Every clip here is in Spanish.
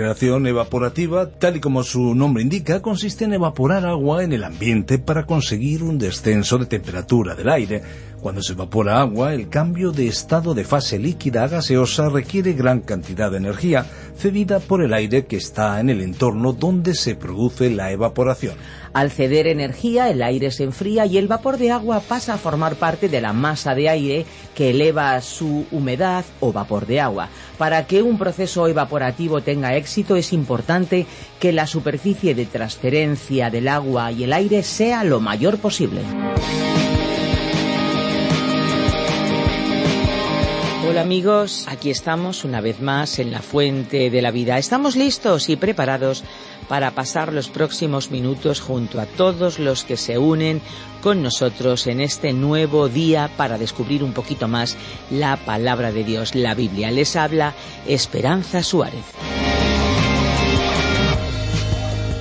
Refrigeración evaporativa, tal y como su nombre indica, consiste en evaporar agua en el ambiente para conseguir un descenso de temperatura del aire. Cuando se evapora agua, el cambio de estado de fase líquida a gaseosa requiere gran cantidad de energía, cedida por el aire que está en el entorno donde se produce la evaporación. Al ceder energía, el aire se enfría y el vapor de agua pasa a formar parte de la masa de aire que eleva su humedad o vapor de agua. Para que un proceso evaporativo tenga éxito es importante que la superficie de transferencia del agua y el aire sea lo mayor posible. Amigos, aquí estamos una vez más en la fuente de la vida. Estamos listos y preparados para pasar los próximos minutos junto a todos los que se unen con nosotros en este nuevo día para descubrir un poquito más la palabra de Dios, la Biblia. Les habla Esperanza Suárez.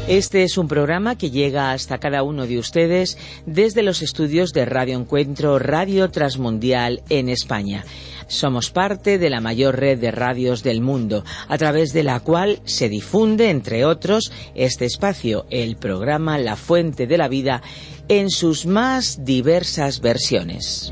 Este es un programa que llega hasta cada uno de ustedes desde los estudios de Radio Encuentro Radio Transmundial en España. Somos parte de la mayor red de radios del mundo, a través de la cual se difunde, entre otros, este espacio, el programa La Fuente de la Vida, en sus más diversas versiones.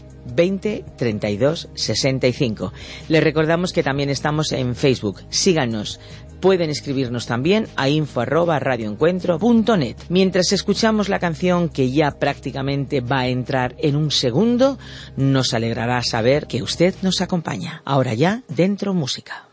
20 32 65. Les recordamos que también estamos en Facebook. Síganos. Pueden escribirnos también a info Mientras escuchamos la canción que ya prácticamente va a entrar en un segundo, nos alegrará saber que usted nos acompaña. Ahora ya, dentro música.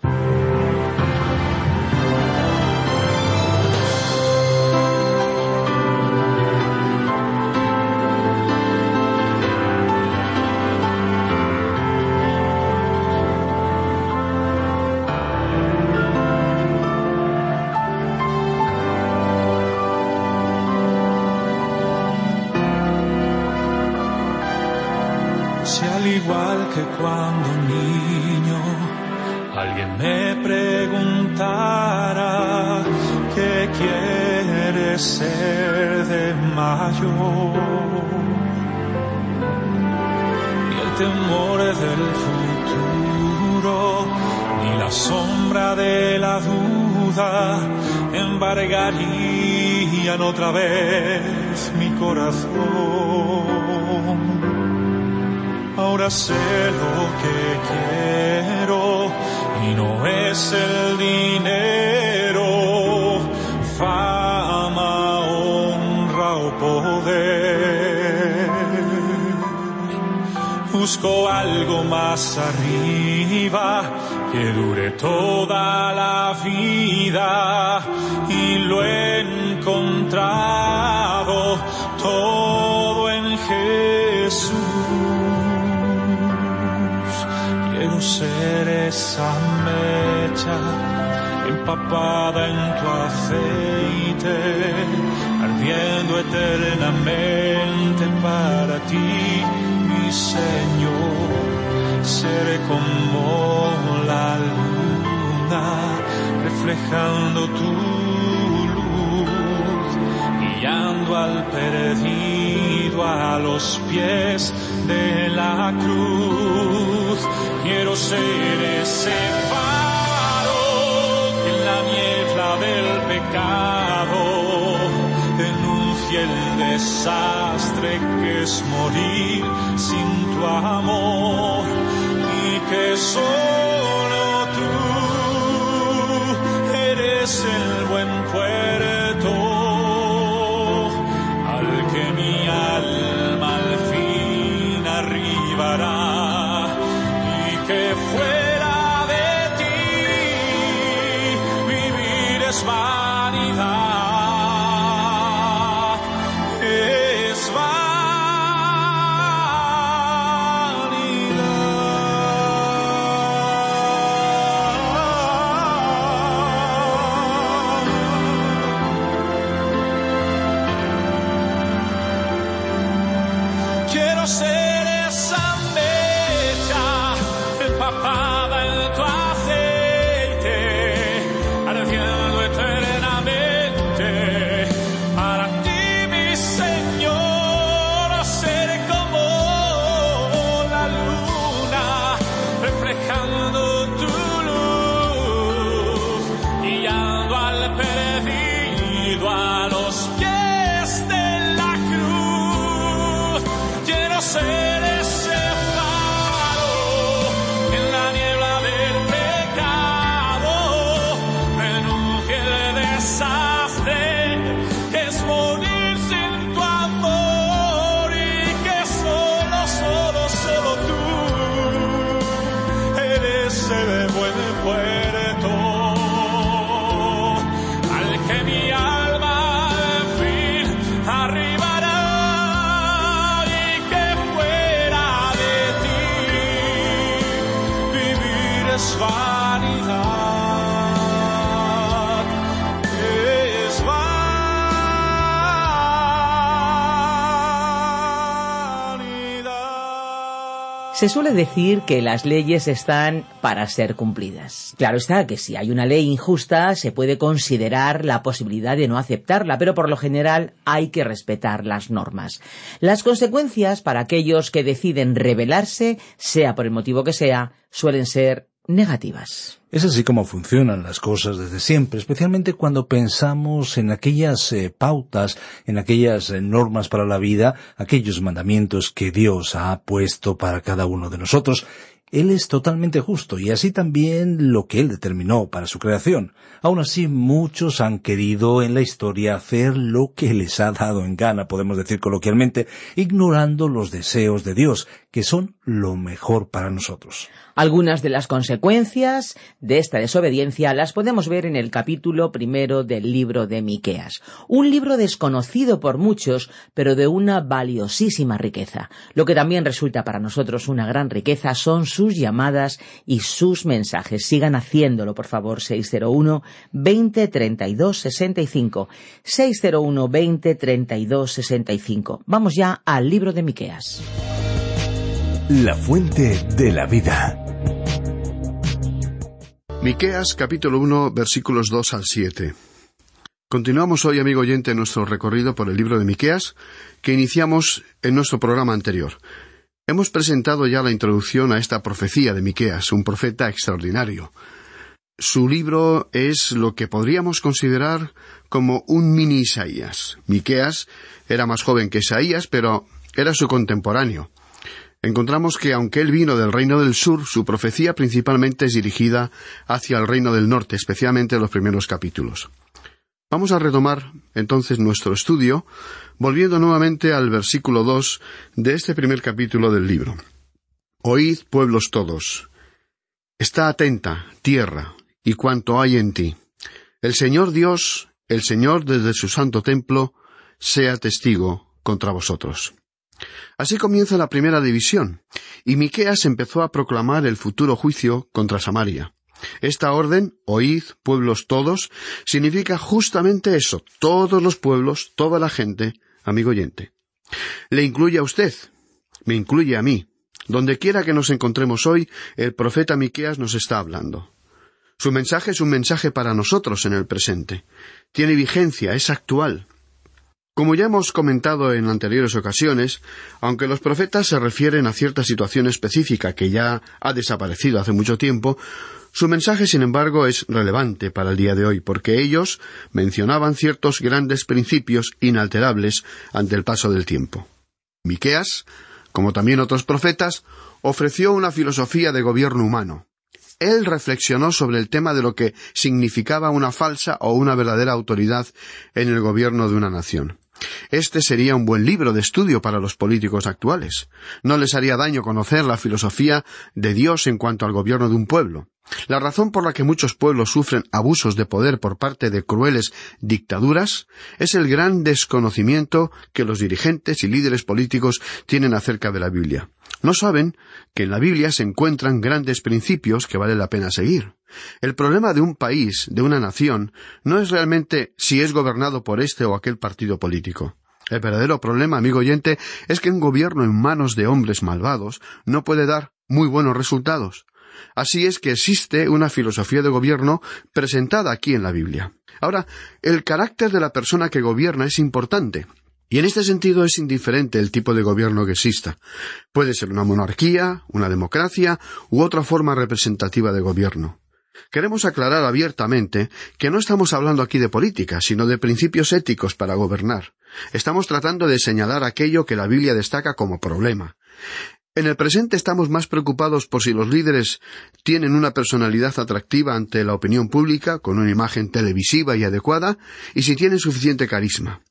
Embargarían otra vez mi corazón ahora sé lo que quiero y no es el dinero, fama, honra o poder. Busco algo más arriba que dure toda la vida y lo he encontrado todo en Jesús. ser esa mecha empapada en tu aceite, ardiendo eternamente para ti, mi Señor. Seré como la luna, reflejando tu al perdido a los pies de la cruz. Quiero ser ese faro en la niebla del pecado y el desastre que es morir sin tu amor y que solo Se suele decir que las leyes están para ser cumplidas. Claro está que si hay una ley injusta se puede considerar la posibilidad de no aceptarla, pero por lo general hay que respetar las normas. Las consecuencias para aquellos que deciden rebelarse, sea por el motivo que sea, suelen ser negativas. Es así como funcionan las cosas desde siempre, especialmente cuando pensamos en aquellas eh, pautas, en aquellas eh, normas para la vida, aquellos mandamientos que Dios ha puesto para cada uno de nosotros. Él es totalmente justo y así también lo que Él determinó para su creación. Aún así, muchos han querido en la historia hacer lo que les ha dado en gana, podemos decir coloquialmente, ignorando los deseos de Dios, que son lo mejor para nosotros. Algunas de las consecuencias de esta desobediencia las podemos ver en el capítulo primero del libro de Miqueas, un libro desconocido por muchos, pero de una valiosísima riqueza. Lo que también resulta para nosotros una gran riqueza son sus llamadas y sus mensajes. Sigan haciéndolo, por favor, 601 20 32 65. 601 20 32 65. Vamos ya al libro de Miqueas. La fuente de la vida. Miqueas capítulo 1 versículos 2 al 7. Continuamos hoy, amigo oyente, nuestro recorrido por el libro de Miqueas que iniciamos en nuestro programa anterior. Hemos presentado ya la introducción a esta profecía de Miqueas, un profeta extraordinario. Su libro es lo que podríamos considerar como un mini Isaías. Miqueas era más joven que Isaías, pero era su contemporáneo. Encontramos que aunque él vino del reino del sur, su profecía principalmente es dirigida hacia el reino del norte, especialmente los primeros capítulos. Vamos a retomar entonces nuestro estudio, volviendo nuevamente al versículo dos de este primer capítulo del libro. Oíd, pueblos todos. Está atenta, tierra, y cuanto hay en ti. El Señor Dios, el Señor desde su santo templo, sea testigo contra vosotros. Así comienza la primera división, y Miqueas empezó a proclamar el futuro juicio contra Samaria. Esta orden, oíd, pueblos todos, significa justamente eso, todos los pueblos, toda la gente, amigo oyente. Le incluye a usted, me incluye a mí. Donde quiera que nos encontremos hoy, el profeta Miqueas nos está hablando. Su mensaje es un mensaje para nosotros en el presente. Tiene vigencia, es actual. Como ya hemos comentado en anteriores ocasiones, aunque los profetas se refieren a cierta situación específica que ya ha desaparecido hace mucho tiempo, su mensaje, sin embargo, es relevante para el día de hoy, porque ellos mencionaban ciertos grandes principios inalterables ante el paso del tiempo. Miqueas, como también otros profetas, ofreció una filosofía de gobierno humano. Él reflexionó sobre el tema de lo que significaba una falsa o una verdadera autoridad en el gobierno de una nación. Este sería un buen libro de estudio para los políticos actuales. No les haría daño conocer la filosofía de Dios en cuanto al gobierno de un pueblo. La razón por la que muchos pueblos sufren abusos de poder por parte de crueles dictaduras es el gran desconocimiento que los dirigentes y líderes políticos tienen acerca de la Biblia. No saben que en la Biblia se encuentran grandes principios que vale la pena seguir. El problema de un país, de una nación, no es realmente si es gobernado por este o aquel partido político. El verdadero problema, amigo oyente, es que un gobierno en manos de hombres malvados no puede dar muy buenos resultados. Así es que existe una filosofía de gobierno presentada aquí en la Biblia. Ahora, el carácter de la persona que gobierna es importante. Y en este sentido es indiferente el tipo de gobierno que exista. Puede ser una monarquía, una democracia u otra forma representativa de gobierno. Queremos aclarar abiertamente que no estamos hablando aquí de política, sino de principios éticos para gobernar. Estamos tratando de señalar aquello que la Biblia destaca como problema. En el presente estamos más preocupados por si los líderes tienen una personalidad atractiva ante la opinión pública, con una imagen televisiva y adecuada, y si tienen suficiente carisma.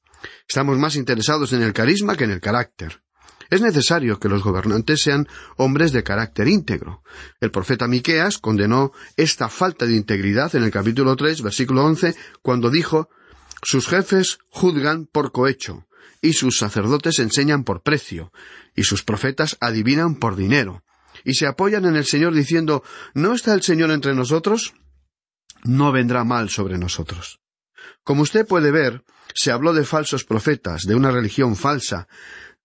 Estamos más interesados en el carisma que en el carácter. Es necesario que los gobernantes sean hombres de carácter íntegro. El profeta Miqueas condenó esta falta de integridad en el capítulo tres, versículo once, cuando dijo Sus jefes juzgan por cohecho, y sus sacerdotes enseñan por precio, y sus profetas adivinan por dinero, y se apoyan en el Señor diciendo ¿No está el Señor entre nosotros? No vendrá mal sobre nosotros. Como usted puede ver, se habló de falsos profetas, de una religión falsa,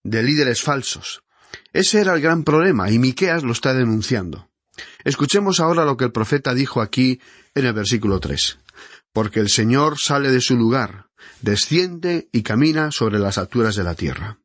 de líderes falsos. Ese era el gran problema, y Miqueas lo está denunciando. Escuchemos ahora lo que el profeta dijo aquí en el versículo tres. Porque el Señor sale de su lugar, desciende y camina sobre las alturas de la tierra.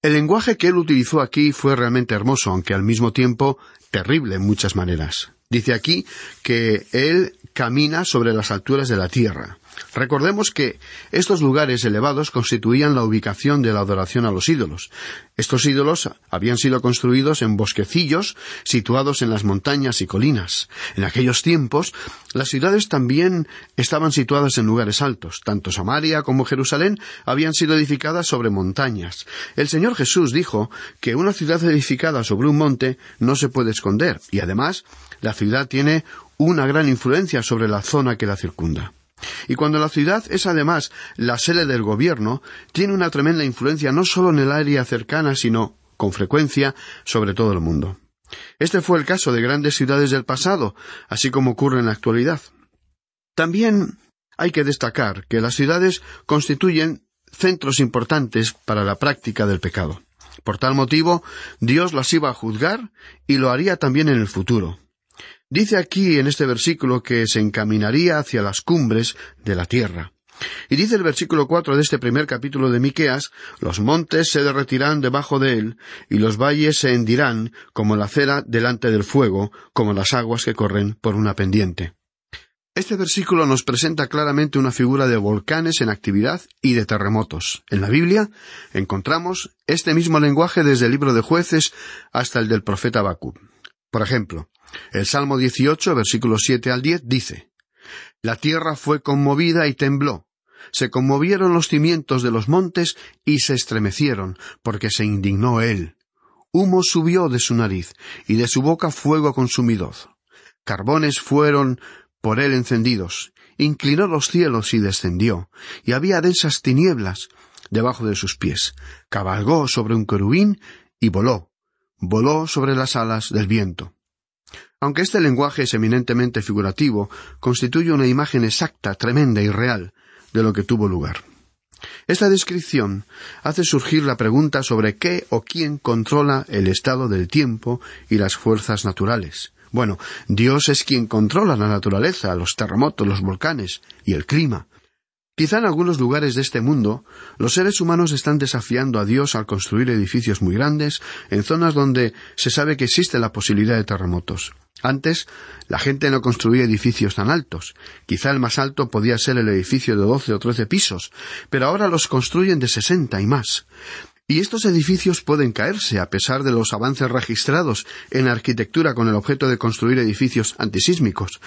El lenguaje que él utilizó aquí fue realmente hermoso, aunque al mismo tiempo terrible en muchas maneras. Dice aquí que él camina sobre las alturas de la tierra. Recordemos que estos lugares elevados constituían la ubicación de la adoración a los ídolos. Estos ídolos habían sido construidos en bosquecillos situados en las montañas y colinas. En aquellos tiempos, las ciudades también estaban situadas en lugares altos. Tanto Samaria como Jerusalén habían sido edificadas sobre montañas. El Señor Jesús dijo que una ciudad edificada sobre un monte no se puede esconder, y además la ciudad tiene una gran influencia sobre la zona que la circunda. Y cuando la ciudad es además la sede del gobierno, tiene una tremenda influencia no solo en el área cercana, sino, con frecuencia, sobre todo el mundo. Este fue el caso de grandes ciudades del pasado, así como ocurre en la actualidad. También hay que destacar que las ciudades constituyen centros importantes para la práctica del pecado. Por tal motivo, Dios las iba a juzgar y lo haría también en el futuro. Dice aquí en este versículo que se encaminaría hacia las cumbres de la tierra. Y dice el versículo cuatro de este primer capítulo de Miqueas, los montes se derretirán debajo de él, y los valles se hendirán como la cera delante del fuego, como las aguas que corren por una pendiente. Este versículo nos presenta claramente una figura de volcanes en actividad y de terremotos. En la Biblia encontramos este mismo lenguaje desde el libro de jueces hasta el del profeta Bakú. Por ejemplo, el Salmo 18, versículos 7 al 10 dice, La tierra fue conmovida y tembló. Se conmovieron los cimientos de los montes y se estremecieron, porque se indignó él. Humo subió de su nariz, y de su boca fuego consumidor. Carbones fueron por él encendidos. Inclinó los cielos y descendió, y había densas tinieblas debajo de sus pies. Cabalgó sobre un querubín y voló. Voló sobre las alas del viento. Aunque este lenguaje es eminentemente figurativo, constituye una imagen exacta, tremenda y real de lo que tuvo lugar. Esta descripción hace surgir la pregunta sobre qué o quién controla el estado del tiempo y las fuerzas naturales. Bueno, Dios es quien controla la naturaleza, los terremotos, los volcanes y el clima. Quizá en algunos lugares de este mundo los seres humanos están desafiando a Dios al construir edificios muy grandes en zonas donde se sabe que existe la posibilidad de terremotos. Antes, la gente no construía edificios tan altos. Quizá el más alto podía ser el edificio de doce o trece pisos, pero ahora los construyen de sesenta y más. Y estos edificios pueden caerse a pesar de los avances registrados en arquitectura con el objeto de construir edificios antisísmicos.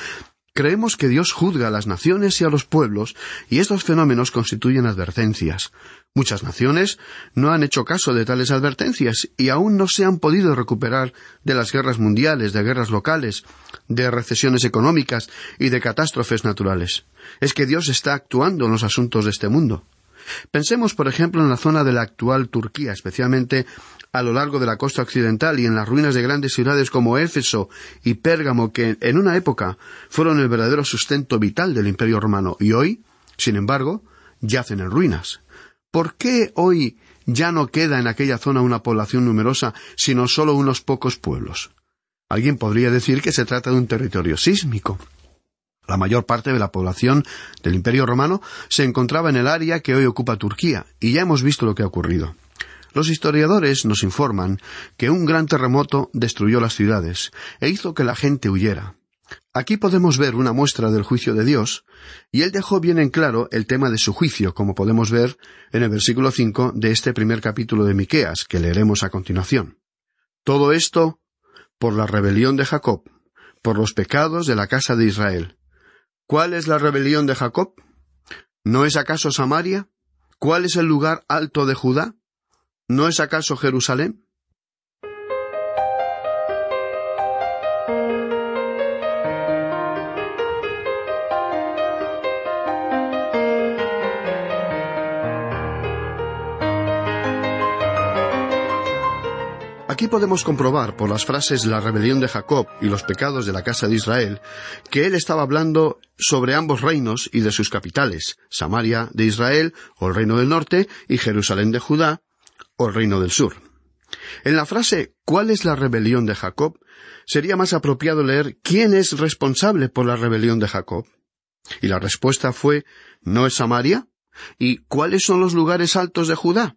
Creemos que Dios juzga a las naciones y a los pueblos, y estos fenómenos constituyen advertencias. Muchas naciones no han hecho caso de tales advertencias y aún no se han podido recuperar de las guerras mundiales, de guerras locales, de recesiones económicas y de catástrofes naturales. Es que Dios está actuando en los asuntos de este mundo. Pensemos, por ejemplo, en la zona de la actual Turquía, especialmente a lo largo de la costa occidental y en las ruinas de grandes ciudades como Éfeso y Pérgamo, que en una época fueron el verdadero sustento vital del Imperio romano, y hoy, sin embargo, yacen en ruinas. ¿Por qué hoy ya no queda en aquella zona una población numerosa, sino solo unos pocos pueblos? Alguien podría decir que se trata de un territorio sísmico. La mayor parte de la población del Imperio romano se encontraba en el área que hoy ocupa Turquía, y ya hemos visto lo que ha ocurrido. Los historiadores nos informan que un gran terremoto destruyó las ciudades e hizo que la gente huyera. Aquí podemos ver una muestra del juicio de Dios, y él dejó bien en claro el tema de su juicio, como podemos ver en el versículo cinco de este primer capítulo de Miqueas, que leeremos a continuación. Todo esto por la rebelión de Jacob, por los pecados de la casa de Israel. ¿Cuál es la rebelión de Jacob? ¿No es acaso Samaria? ¿Cuál es el lugar alto de Judá? ¿No es acaso Jerusalén? Aquí podemos comprobar por las frases la rebelión de Jacob y los pecados de la casa de Israel que él estaba hablando sobre ambos reinos y de sus capitales, Samaria de Israel o el reino del norte y Jerusalén de Judá o el reino del sur. En la frase ¿cuál es la rebelión de Jacob? sería más apropiado leer ¿quién es responsable por la rebelión de Jacob? Y la respuesta fue ¿no es Samaria? ¿Y cuáles son los lugares altos de Judá?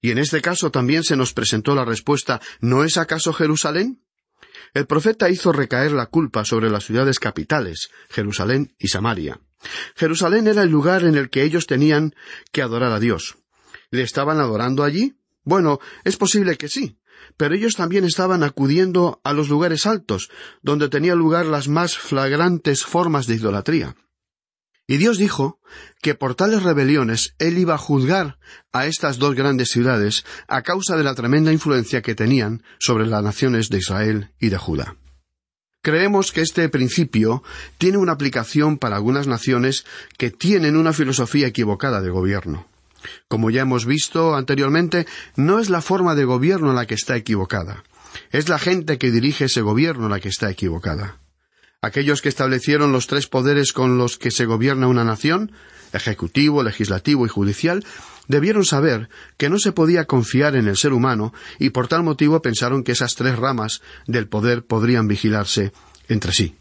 Y en este caso también se nos presentó la respuesta ¿No es acaso Jerusalén? El profeta hizo recaer la culpa sobre las ciudades capitales, Jerusalén y Samaria. Jerusalén era el lugar en el que ellos tenían que adorar a Dios. ¿Le estaban adorando allí? Bueno, es posible que sí, pero ellos también estaban acudiendo a los lugares altos, donde tenían lugar las más flagrantes formas de idolatría. Y Dios dijo que por tales rebeliones Él iba a juzgar a estas dos grandes ciudades a causa de la tremenda influencia que tenían sobre las naciones de Israel y de Judá. Creemos que este principio tiene una aplicación para algunas naciones que tienen una filosofía equivocada de gobierno. Como ya hemos visto anteriormente, no es la forma de gobierno la que está equivocada, es la gente que dirige ese gobierno la que está equivocada. Aquellos que establecieron los tres poderes con los que se gobierna una nación, ejecutivo, legislativo y judicial, debieron saber que no se podía confiar en el ser humano y por tal motivo pensaron que esas tres ramas del poder podrían vigilarse entre sí.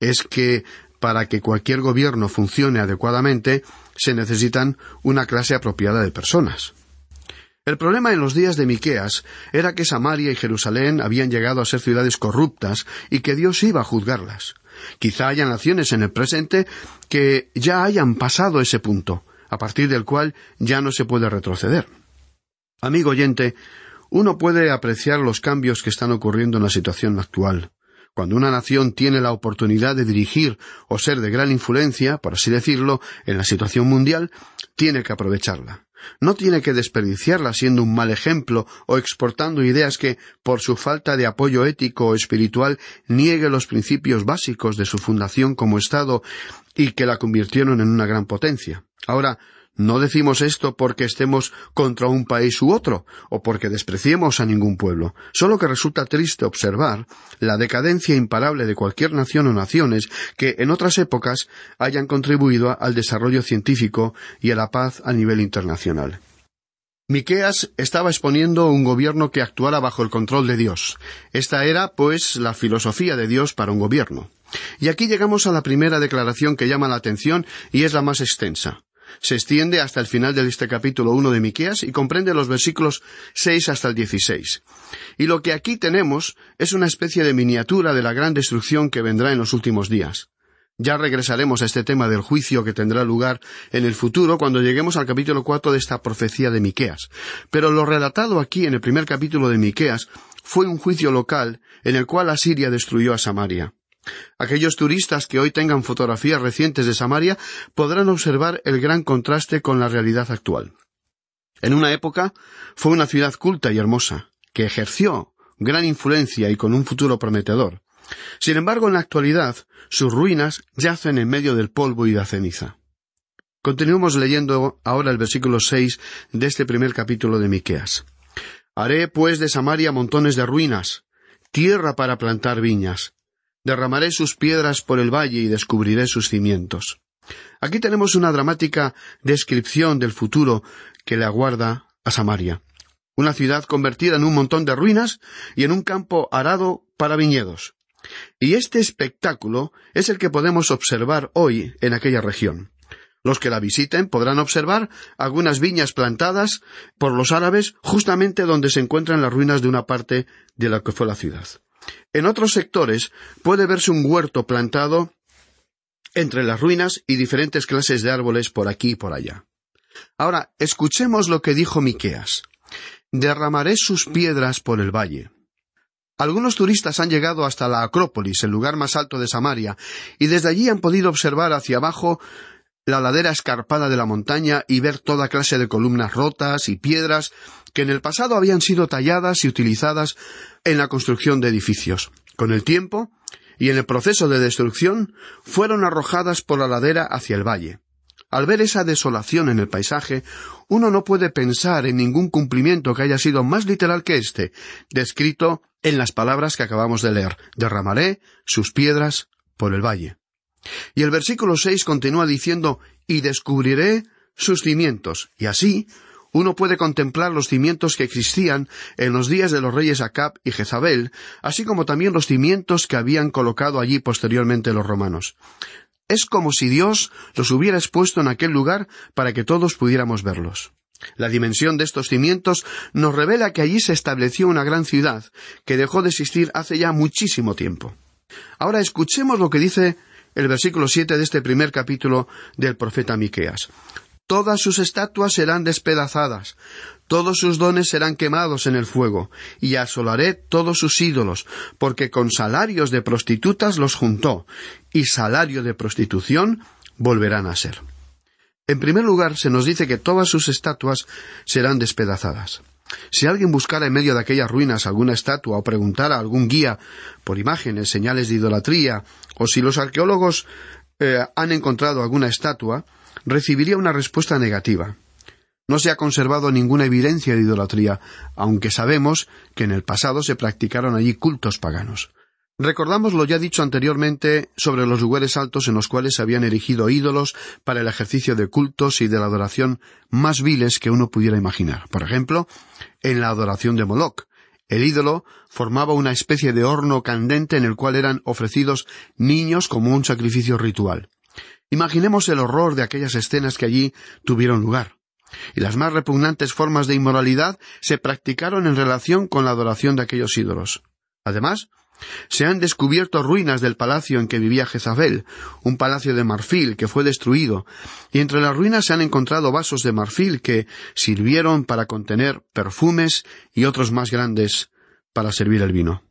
Es que para que cualquier gobierno funcione adecuadamente se necesitan una clase apropiada de personas. El problema en los días de Miqueas era que Samaria y Jerusalén habían llegado a ser ciudades corruptas y que Dios iba a juzgarlas. Quizá haya naciones en el presente que ya hayan pasado ese punto, a partir del cual ya no se puede retroceder. Amigo oyente, uno puede apreciar los cambios que están ocurriendo en la situación actual. Cuando una nación tiene la oportunidad de dirigir o ser de gran influencia, por así decirlo, en la situación mundial, tiene que aprovecharla. No tiene que desperdiciarla siendo un mal ejemplo o exportando ideas que, por su falta de apoyo ético o espiritual, niegue los principios básicos de su fundación como Estado y que la convirtieron en una gran potencia. Ahora, no decimos esto porque estemos contra un país u otro, o porque despreciemos a ningún pueblo, solo que resulta triste observar la decadencia imparable de cualquier nación o naciones que en otras épocas hayan contribuido al desarrollo científico y a la paz a nivel internacional. Miqueas estaba exponiendo un gobierno que actuara bajo el control de Dios. Esta era, pues, la filosofía de Dios para un gobierno. Y aquí llegamos a la primera declaración que llama la atención y es la más extensa. Se extiende hasta el final de este capítulo 1 de Miqueas y comprende los versículos 6 hasta el 16. Y lo que aquí tenemos es una especie de miniatura de la gran destrucción que vendrá en los últimos días. Ya regresaremos a este tema del juicio que tendrá lugar en el futuro cuando lleguemos al capítulo 4 de esta profecía de Miqueas. Pero lo relatado aquí en el primer capítulo de Miqueas fue un juicio local en el cual Asiria destruyó a Samaria. Aquellos turistas que hoy tengan fotografías recientes de Samaria podrán observar el gran contraste con la realidad actual. En una época fue una ciudad culta y hermosa, que ejerció gran influencia y con un futuro prometedor. Sin embargo, en la actualidad, sus ruinas yacen en medio del polvo y la ceniza. Continuemos leyendo ahora el versículo seis de este primer capítulo de Miqueas. Haré pues de Samaria montones de ruinas, tierra para plantar viñas. Derramaré sus piedras por el valle y descubriré sus cimientos. Aquí tenemos una dramática descripción del futuro que le aguarda a Samaria. Una ciudad convertida en un montón de ruinas y en un campo arado para viñedos. Y este espectáculo es el que podemos observar hoy en aquella región. Los que la visiten podrán observar algunas viñas plantadas por los árabes justamente donde se encuentran las ruinas de una parte de la que fue la ciudad. En otros sectores puede verse un huerto plantado entre las ruinas y diferentes clases de árboles por aquí y por allá. Ahora, escuchemos lo que dijo Miqueas. Derramaré sus piedras por el valle. Algunos turistas han llegado hasta la Acrópolis, el lugar más alto de Samaria, y desde allí han podido observar hacia abajo la ladera escarpada de la montaña y ver toda clase de columnas rotas y piedras que en el pasado habían sido talladas y utilizadas en la construcción de edificios. Con el tiempo y en el proceso de destrucción fueron arrojadas por la ladera hacia el valle. Al ver esa desolación en el paisaje, uno no puede pensar en ningún cumplimiento que haya sido más literal que este, descrito en las palabras que acabamos de leer. Derramaré sus piedras por el valle. Y el versículo seis continúa diciendo y descubriré sus cimientos, y así uno puede contemplar los cimientos que existían en los días de los reyes Acab y Jezabel, así como también los cimientos que habían colocado allí posteriormente los romanos. Es como si Dios los hubiera expuesto en aquel lugar para que todos pudiéramos verlos. La dimensión de estos cimientos nos revela que allí se estableció una gran ciudad que dejó de existir hace ya muchísimo tiempo. Ahora escuchemos lo que dice el versículo siete de este primer capítulo del profeta Miqueas. Todas sus estatuas serán despedazadas, todos sus dones serán quemados en el fuego, y asolaré todos sus ídolos, porque con salarios de prostitutas los juntó, y salario de prostitución volverán a ser. En primer lugar, se nos dice que todas sus estatuas serán despedazadas. Si alguien buscara en medio de aquellas ruinas alguna estatua o preguntara a algún guía por imágenes, señales de idolatría, o si los arqueólogos eh, han encontrado alguna estatua, recibiría una respuesta negativa. No se ha conservado ninguna evidencia de idolatría, aunque sabemos que en el pasado se practicaron allí cultos paganos. Recordamos lo ya dicho anteriormente sobre los lugares altos en los cuales se habían erigido ídolos para el ejercicio de cultos y de la adoración más viles que uno pudiera imaginar. Por ejemplo, en la adoración de Moloch. El ídolo formaba una especie de horno candente en el cual eran ofrecidos niños como un sacrificio ritual. Imaginemos el horror de aquellas escenas que allí tuvieron lugar. Y las más repugnantes formas de inmoralidad se practicaron en relación con la adoración de aquellos ídolos. Además, se han descubierto ruinas del palacio en que vivía Jezabel, un palacio de marfil que fue destruido, y entre las ruinas se han encontrado vasos de marfil que sirvieron para contener perfumes y otros más grandes para servir el vino.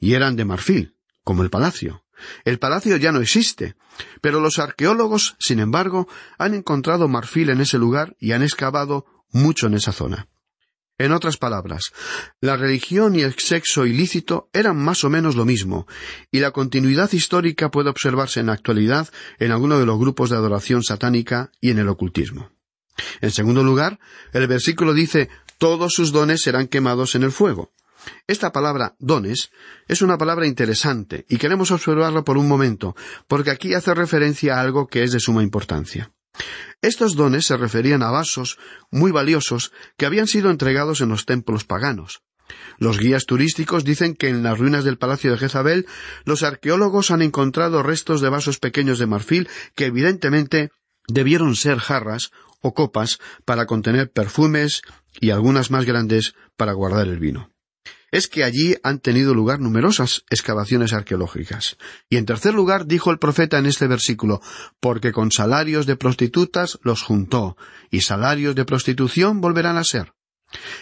Y eran de marfil, como el palacio. El palacio ya no existe, pero los arqueólogos, sin embargo, han encontrado marfil en ese lugar y han excavado mucho en esa zona. En otras palabras, la religión y el sexo ilícito eran más o menos lo mismo, y la continuidad histórica puede observarse en la actualidad en alguno de los grupos de adoración satánica y en el ocultismo. En segundo lugar, el versículo dice todos sus dones serán quemados en el fuego. Esta palabra dones es una palabra interesante y queremos observarla por un momento, porque aquí hace referencia a algo que es de suma importancia. Estos dones se referían a vasos muy valiosos que habían sido entregados en los templos paganos. Los guías turísticos dicen que en las ruinas del palacio de Jezabel los arqueólogos han encontrado restos de vasos pequeños de marfil que evidentemente debieron ser jarras o copas para contener perfumes y algunas más grandes para guardar el vino. Es que allí han tenido lugar numerosas excavaciones arqueológicas. Y en tercer lugar dijo el profeta en este versículo, porque con salarios de prostitutas los juntó, y salarios de prostitución volverán a ser.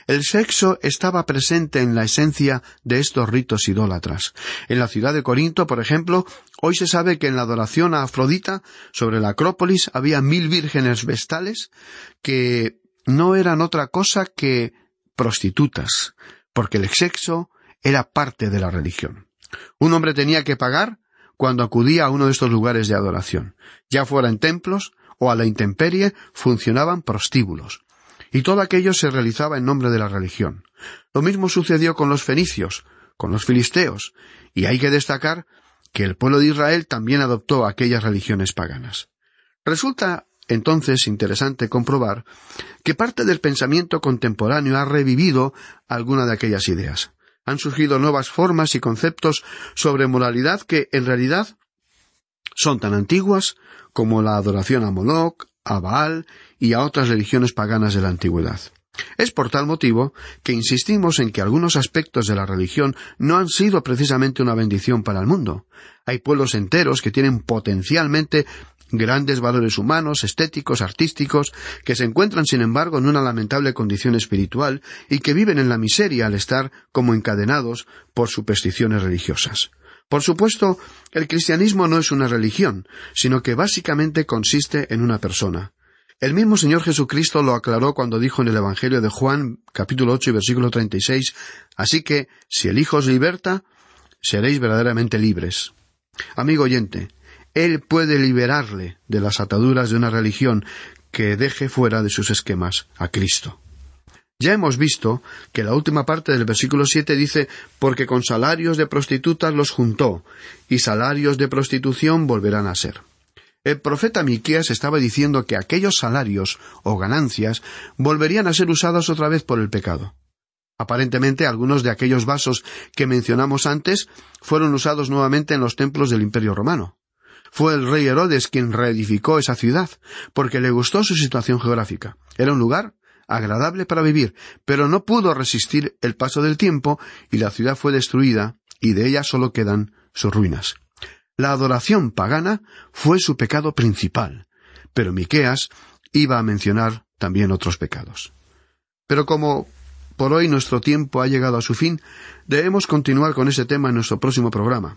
El sexo estaba presente en la esencia de estos ritos idólatras. En la ciudad de Corinto, por ejemplo, hoy se sabe que en la adoración a Afrodita, sobre la Acrópolis, había mil vírgenes vestales que no eran otra cosa que prostitutas, porque el sexo era parte de la religión. Un hombre tenía que pagar cuando acudía a uno de estos lugares de adoración. Ya fuera en templos o a la intemperie, funcionaban prostíbulos y todo aquello se realizaba en nombre de la religión. Lo mismo sucedió con los fenicios, con los filisteos, y hay que destacar que el pueblo de Israel también adoptó aquellas religiones paganas. Resulta entonces interesante comprobar que parte del pensamiento contemporáneo ha revivido alguna de aquellas ideas. Han surgido nuevas formas y conceptos sobre moralidad que, en realidad, son tan antiguas como la adoración a Moloch, a Baal y a otras religiones paganas de la antigüedad. Es por tal motivo que insistimos en que algunos aspectos de la religión no han sido precisamente una bendición para el mundo. Hay pueblos enteros que tienen potencialmente grandes valores humanos, estéticos, artísticos, que se encuentran, sin embargo, en una lamentable condición espiritual y que viven en la miseria al estar como encadenados por supersticiones religiosas. Por supuesto, el cristianismo no es una religión, sino que básicamente consiste en una persona. El mismo Señor Jesucristo lo aclaró cuando dijo en el Evangelio de Juan, capítulo ocho y versículo treinta y seis, Así que, si el Hijo os liberta, seréis verdaderamente libres. Amigo oyente, Él puede liberarle de las ataduras de una religión que deje fuera de sus esquemas a Cristo. Ya hemos visto que la última parte del versículo siete dice porque con salarios de prostitutas los juntó, y salarios de prostitución volverán a ser. El profeta Miqueas estaba diciendo que aquellos salarios o ganancias volverían a ser usados otra vez por el pecado. Aparentemente algunos de aquellos vasos que mencionamos antes fueron usados nuevamente en los templos del Imperio romano. Fue el rey Herodes quien reedificó esa ciudad, porque le gustó su situación geográfica. Era un lugar agradable para vivir, pero no pudo resistir el paso del tiempo y la ciudad fue destruida y de ella solo quedan sus ruinas. La adoración pagana fue su pecado principal, pero Miqueas iba a mencionar también otros pecados. Pero como por hoy nuestro tiempo ha llegado a su fin, debemos continuar con ese tema en nuestro próximo programa.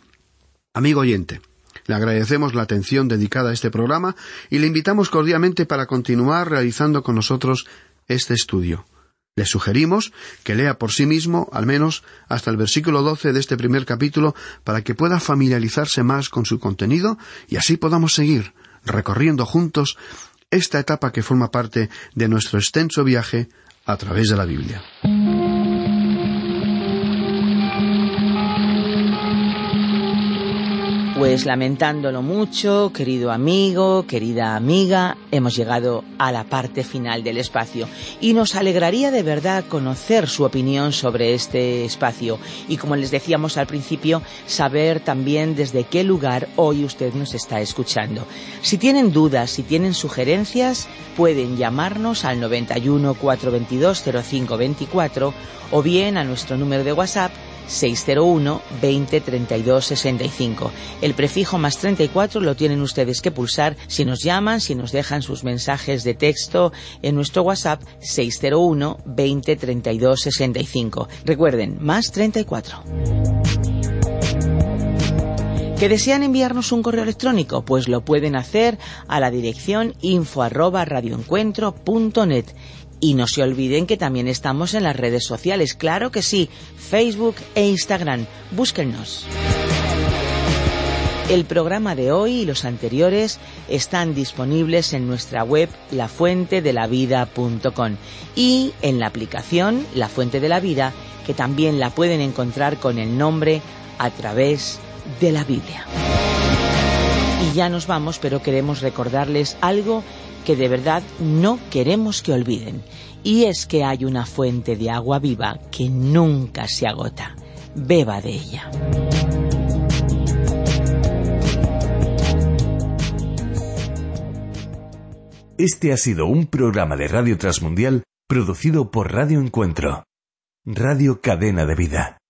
Amigo oyente, le agradecemos la atención dedicada a este programa y le invitamos cordialmente para continuar realizando con nosotros este estudio. Le sugerimos que lea por sí mismo, al menos, hasta el versículo doce de este primer capítulo, para que pueda familiarizarse más con su contenido y así podamos seguir recorriendo juntos esta etapa que forma parte de nuestro extenso viaje a través de la Biblia. Pues lamentándolo mucho, querido amigo, querida amiga, hemos llegado a la parte final del espacio y nos alegraría de verdad conocer su opinión sobre este espacio y como les decíamos al principio, saber también desde qué lugar hoy usted nos está escuchando. Si tienen dudas, si tienen sugerencias, pueden llamarnos al 91 422 0524 o bien a nuestro número de WhatsApp 601 20 32 65. El prefijo más 34 lo tienen ustedes que pulsar si nos llaman, si nos dejan sus mensajes de texto en nuestro WhatsApp 601 20 32 65. Recuerden, más 34. ¿Que desean enviarnos un correo electrónico? Pues lo pueden hacer a la dirección info arroba radioencuentro.net y no se olviden que también estamos en las redes sociales, claro que sí, Facebook e Instagram. Búsquennos. El programa de hoy y los anteriores están disponibles en nuestra web lafuentedelavida.com y en la aplicación La Fuente de la Vida, que también la pueden encontrar con el nombre a través de la Biblia. Y ya nos vamos, pero queremos recordarles algo que de verdad no queremos que olviden, y es que hay una fuente de agua viva que nunca se agota. Beba de ella. Este ha sido un programa de Radio Transmundial producido por Radio Encuentro, Radio Cadena de Vida.